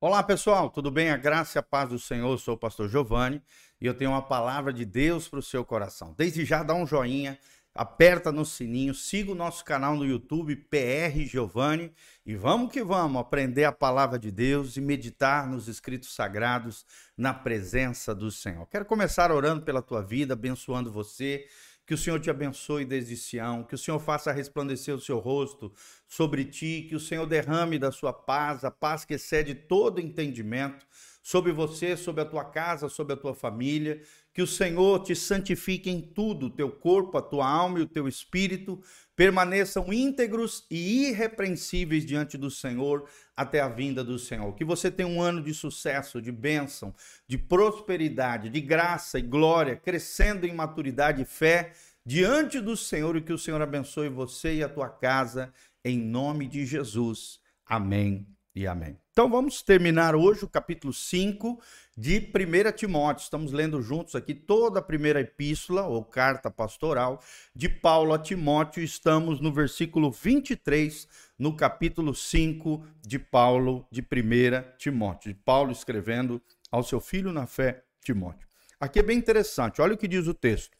Olá pessoal, tudo bem? A graça e a paz do Senhor, eu sou o pastor Giovanni e eu tenho uma palavra de Deus para o seu coração. Desde já dá um joinha, aperta no sininho, siga o nosso canal no YouTube, PR Giovanni, e vamos que vamos aprender a palavra de Deus e meditar nos escritos sagrados na presença do Senhor. Quero começar orando pela tua vida, abençoando você, que o Senhor te abençoe desde Sião, que o Senhor faça resplandecer o seu rosto sobre ti, que o Senhor derrame da sua paz, a paz que excede todo entendimento, sobre você, sobre a tua casa, sobre a tua família, que o Senhor te santifique em tudo, teu corpo, a tua alma e o teu espírito permaneçam íntegros e irrepreensíveis diante do Senhor até a vinda do Senhor. Que você tenha um ano de sucesso, de bênção, de prosperidade, de graça e glória, crescendo em maturidade e fé diante do Senhor e que o Senhor abençoe você e a tua casa em nome de Jesus. Amém e amém. Então vamos terminar hoje o capítulo 5 de 1 Timóteo. Estamos lendo juntos aqui toda a primeira epístola ou carta pastoral de Paulo a Timóteo. Estamos no versículo 23, no capítulo 5 de Paulo de 1 Timóteo. De Paulo escrevendo ao seu filho na fé, Timóteo. Aqui é bem interessante, olha o que diz o texto.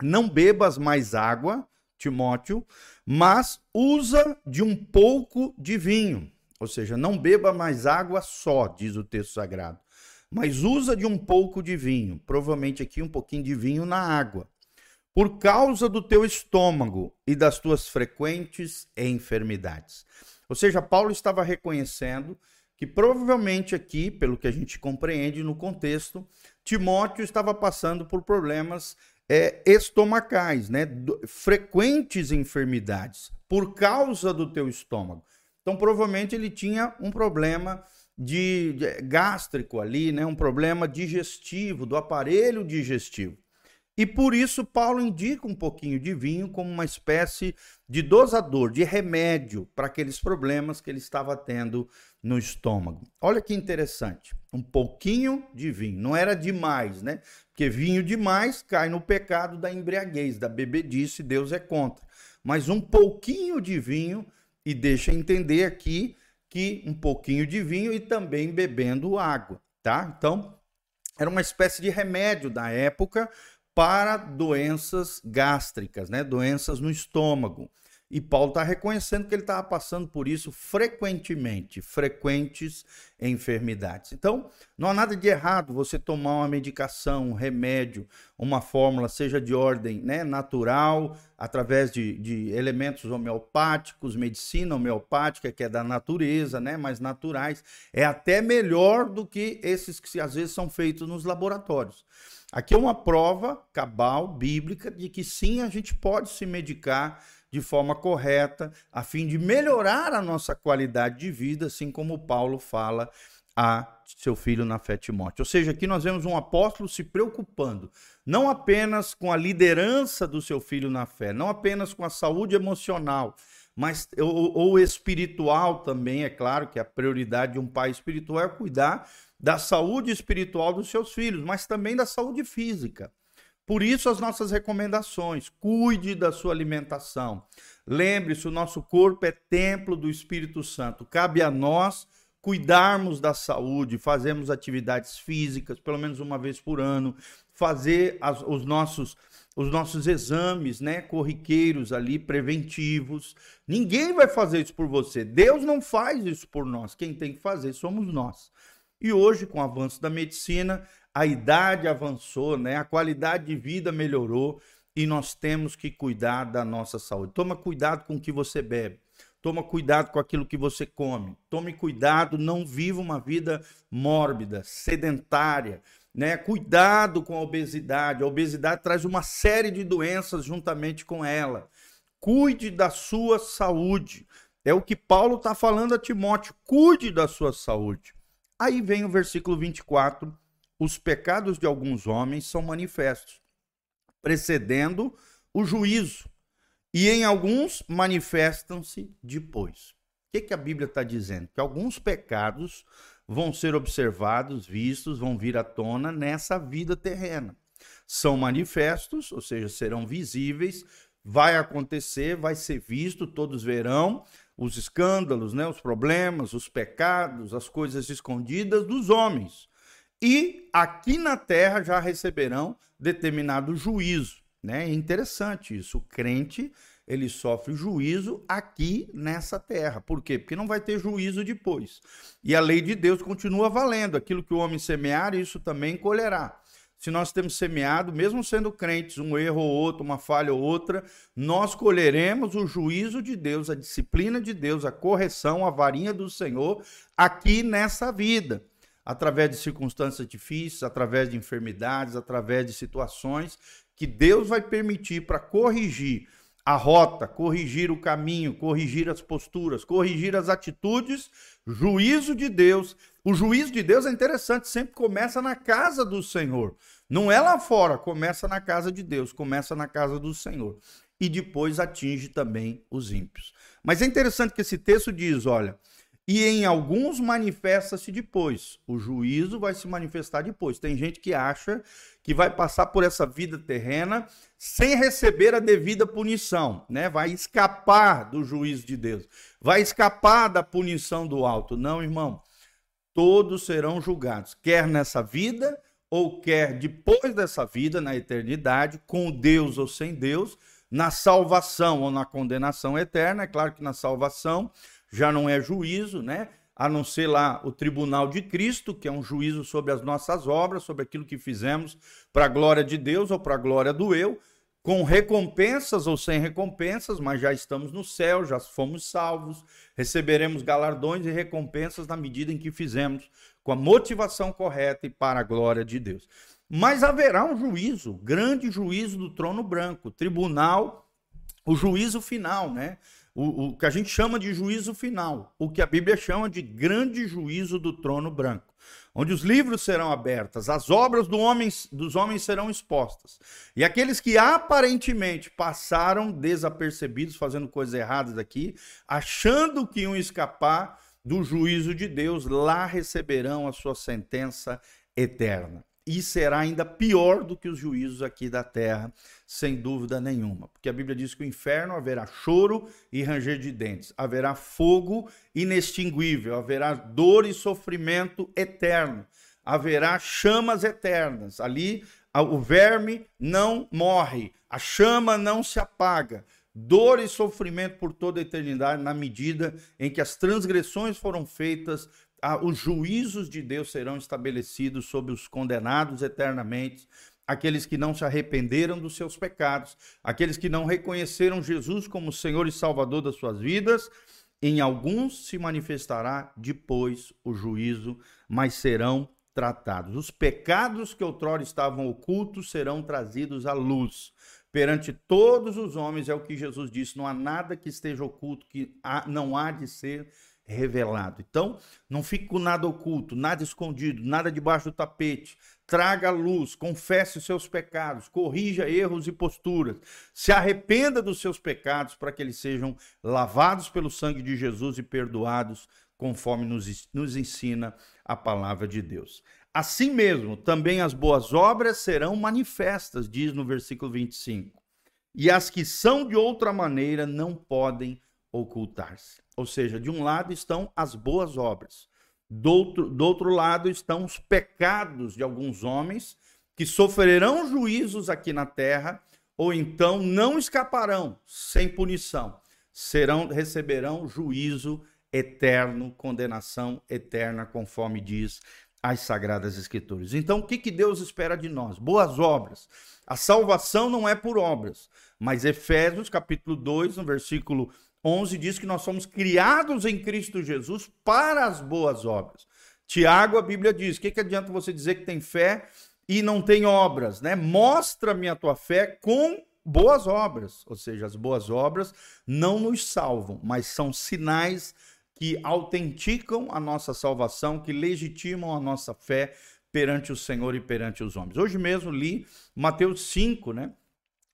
Não bebas mais água, Timóteo, mas usa de um pouco de vinho. Ou seja, não beba mais água só, diz o texto sagrado mas usa de um pouco de vinho, provavelmente aqui um pouquinho de vinho na água, por causa do teu estômago e das tuas frequentes enfermidades. Ou seja, Paulo estava reconhecendo que provavelmente aqui, pelo que a gente compreende no contexto, Timóteo estava passando por problemas é, estomacais, né? frequentes enfermidades, por causa do teu estômago. Então, provavelmente ele tinha um problema de, de gástrico ali, né? um problema digestivo, do aparelho digestivo. E por isso Paulo indica um pouquinho de vinho como uma espécie de dosador, de remédio para aqueles problemas que ele estava tendo no estômago. Olha que interessante, um pouquinho de vinho, não era demais, né? Porque vinho demais cai no pecado da embriaguez, da bebedice, Deus é contra. Mas um pouquinho de vinho e deixa entender aqui que um pouquinho de vinho e também bebendo água, tá? Então, era uma espécie de remédio da época para doenças gástricas, né? Doenças no estômago. E Paulo está reconhecendo que ele estava passando por isso frequentemente, frequentes enfermidades. Então, não há nada de errado você tomar uma medicação, um remédio, uma fórmula, seja de ordem né, natural, através de, de elementos homeopáticos, medicina homeopática, que é da natureza, né, mais naturais. É até melhor do que esses que às vezes são feitos nos laboratórios. Aqui é uma prova cabal, bíblica, de que sim, a gente pode se medicar de forma correta, a fim de melhorar a nossa qualidade de vida, assim como Paulo fala a seu filho na fé Timóteo. Ou seja, aqui nós vemos um apóstolo se preocupando não apenas com a liderança do seu filho na fé, não apenas com a saúde emocional, mas ou, ou espiritual também, é claro que a prioridade de um pai espiritual é cuidar da saúde espiritual dos seus filhos, mas também da saúde física. Por isso, as nossas recomendações: cuide da sua alimentação. Lembre-se, o nosso corpo é templo do Espírito Santo. Cabe a nós cuidarmos da saúde, fazermos atividades físicas, pelo menos uma vez por ano, fazer as, os nossos os nossos exames, né, corriqueiros ali preventivos. Ninguém vai fazer isso por você. Deus não faz isso por nós. Quem tem que fazer somos nós. E hoje, com o avanço da medicina, a idade avançou, né? A qualidade de vida melhorou e nós temos que cuidar da nossa saúde. Toma cuidado com o que você bebe. Toma cuidado com aquilo que você come. Tome cuidado, não viva uma vida mórbida, sedentária, né? Cuidado com a obesidade. A obesidade traz uma série de doenças juntamente com ela. Cuide da sua saúde. É o que Paulo está falando a Timóteo. Cuide da sua saúde. Aí vem o versículo 24 os pecados de alguns homens são manifestos, precedendo o juízo, e em alguns manifestam-se depois. O que, que a Bíblia está dizendo? Que alguns pecados vão ser observados, vistos, vão vir à tona nessa vida terrena. São manifestos, ou seja, serão visíveis, vai acontecer, vai ser visto, todos verão, os escândalos, né, os problemas, os pecados, as coisas escondidas dos homens. E aqui na terra já receberão determinado juízo. Né? É interessante isso. O crente ele sofre juízo aqui nessa terra. Por quê? Porque não vai ter juízo depois. E a lei de Deus continua valendo. Aquilo que o homem semear, isso também colherá. Se nós temos semeado, mesmo sendo crentes, um erro ou outro, uma falha ou outra, nós colheremos o juízo de Deus, a disciplina de Deus, a correção, a varinha do Senhor aqui nessa vida através de circunstâncias difíceis, através de enfermidades, através de situações que Deus vai permitir para corrigir a rota, corrigir o caminho, corrigir as posturas, corrigir as atitudes, juízo de Deus. O juízo de Deus é interessante, sempre começa na casa do Senhor. Não é lá fora, começa na casa de Deus, começa na casa do Senhor. E depois atinge também os ímpios. Mas é interessante que esse texto diz: olha, e em alguns manifesta-se depois. O juízo vai se manifestar depois. Tem gente que acha que vai passar por essa vida terrena sem receber a devida punição, né? Vai escapar do juízo de Deus, vai escapar da punição do alto. Não, irmão. Todos serão julgados, quer nessa vida ou quer depois dessa vida, na eternidade, com Deus ou sem Deus, na salvação ou na condenação eterna. É claro que na salvação já não é juízo, né? A não ser lá o tribunal de Cristo, que é um juízo sobre as nossas obras, sobre aquilo que fizemos para a glória de Deus ou para a glória do eu, com recompensas ou sem recompensas, mas já estamos no céu, já fomos salvos, receberemos galardões e recompensas na medida em que fizemos com a motivação correta e para a glória de Deus. Mas haverá um juízo, grande juízo do trono branco, tribunal, o juízo final, né? O, o que a gente chama de juízo final, o que a Bíblia chama de grande juízo do trono branco, onde os livros serão abertos, as obras do homem, dos homens serão expostas. E aqueles que aparentemente passaram desapercebidos, fazendo coisas erradas aqui, achando que iam escapar do juízo de Deus, lá receberão a sua sentença eterna e será ainda pior do que os juízos aqui da terra, sem dúvida nenhuma. Porque a Bíblia diz que o inferno haverá choro e ranger de dentes, haverá fogo inextinguível, haverá dor e sofrimento eterno, haverá chamas eternas. Ali o verme não morre, a chama não se apaga. Dor e sofrimento por toda a eternidade, na medida em que as transgressões foram feitas os juízos de Deus serão estabelecidos sobre os condenados eternamente, aqueles que não se arrependeram dos seus pecados, aqueles que não reconheceram Jesus como Senhor e Salvador das suas vidas. Em alguns se manifestará depois o juízo, mas serão tratados. Os pecados que outrora estavam ocultos serão trazidos à luz perante todos os homens, é o que Jesus disse: não há nada que esteja oculto que não há de ser revelado. Então, não fique com nada oculto, nada escondido, nada debaixo do tapete. Traga a luz, confesse os seus pecados, corrija erros e posturas, se arrependa dos seus pecados para que eles sejam lavados pelo sangue de Jesus e perdoados, conforme nos, nos ensina a palavra de Deus. Assim mesmo, também as boas obras serão manifestas, diz no versículo 25. E as que são de outra maneira não podem ocultar-se. Ou seja, de um lado estão as boas obras, do outro, do outro lado estão os pecados de alguns homens que sofrerão juízos aqui na terra ou então não escaparão sem punição, serão receberão juízo eterno, condenação eterna, conforme diz as sagradas escrituras. Então, o que, que Deus espera de nós? Boas obras. A salvação não é por obras, mas Efésios capítulo 2, no versículo 11 diz que nós somos criados em Cristo Jesus para as boas obras. Tiago, a Bíblia diz: o que, que adianta você dizer que tem fé e não tem obras? Né? Mostra-me a tua fé com boas obras. Ou seja, as boas obras não nos salvam, mas são sinais que autenticam a nossa salvação, que legitimam a nossa fé perante o Senhor e perante os homens. Hoje mesmo li Mateus 5, né?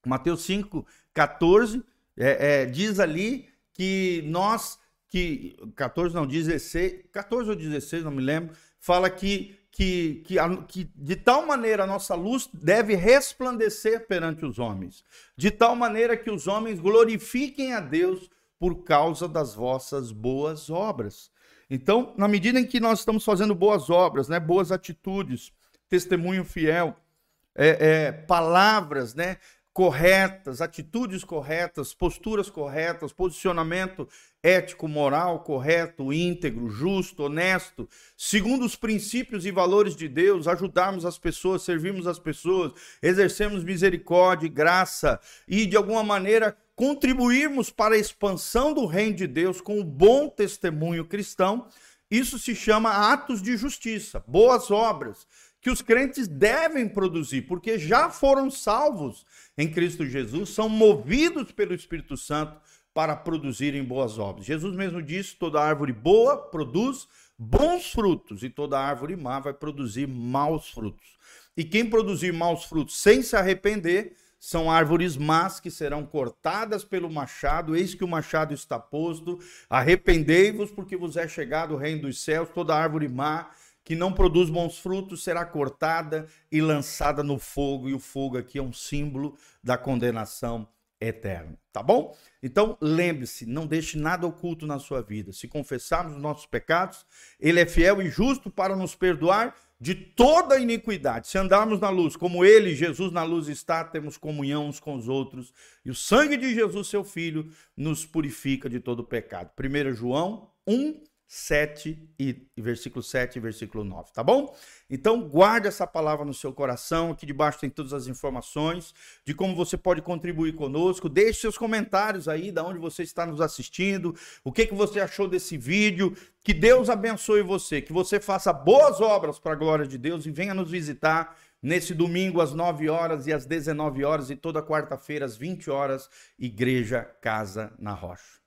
Mateus 5, 14, é, é, diz ali que nós, que 14 não, 16, 14 ou 16, não me lembro, fala que, que, que, que de tal maneira a nossa luz deve resplandecer perante os homens, de tal maneira que os homens glorifiquem a Deus por causa das vossas boas obras. Então, na medida em que nós estamos fazendo boas obras, né, boas atitudes, testemunho fiel, é, é, palavras, né, corretas, atitudes corretas, posturas corretas, posicionamento ético, moral correto, íntegro, justo, honesto, segundo os princípios e valores de Deus, ajudarmos as pessoas, servirmos as pessoas, exercermos misericórdia e graça e de alguma maneira contribuirmos para a expansão do reino de Deus com o bom testemunho cristão, isso se chama atos de justiça, boas obras que os crentes devem produzir, porque já foram salvos em Cristo Jesus, são movidos pelo Espírito Santo para produzirem boas obras. Jesus mesmo disse: toda árvore boa produz bons frutos, e toda árvore má vai produzir maus frutos. E quem produzir maus frutos sem se arrepender, são árvores más que serão cortadas pelo machado, eis que o machado está posto. Arrependei-vos, porque vos é chegado o reino dos céus. Toda árvore má que não produz bons frutos será cortada e lançada no fogo, e o fogo aqui é um símbolo da condenação eterna, tá bom? Então, lembre-se, não deixe nada oculto na sua vida. Se confessarmos os nossos pecados, ele é fiel e justo para nos perdoar de toda iniquidade. Se andarmos na luz, como ele, Jesus na luz está, temos comunhão uns com os outros, e o sangue de Jesus, seu filho, nos purifica de todo pecado. 1 João 1 7 e versículo 7 e versículo 9, tá bom? Então guarde essa palavra no seu coração, aqui debaixo tem todas as informações de como você pode contribuir conosco. Deixe seus comentários aí, da onde você está nos assistindo, o que que você achou desse vídeo. Que Deus abençoe você, que você faça boas obras para a glória de Deus e venha nos visitar nesse domingo às 9 horas e às 19 horas e toda quarta-feira às 20 horas, Igreja Casa na Rocha.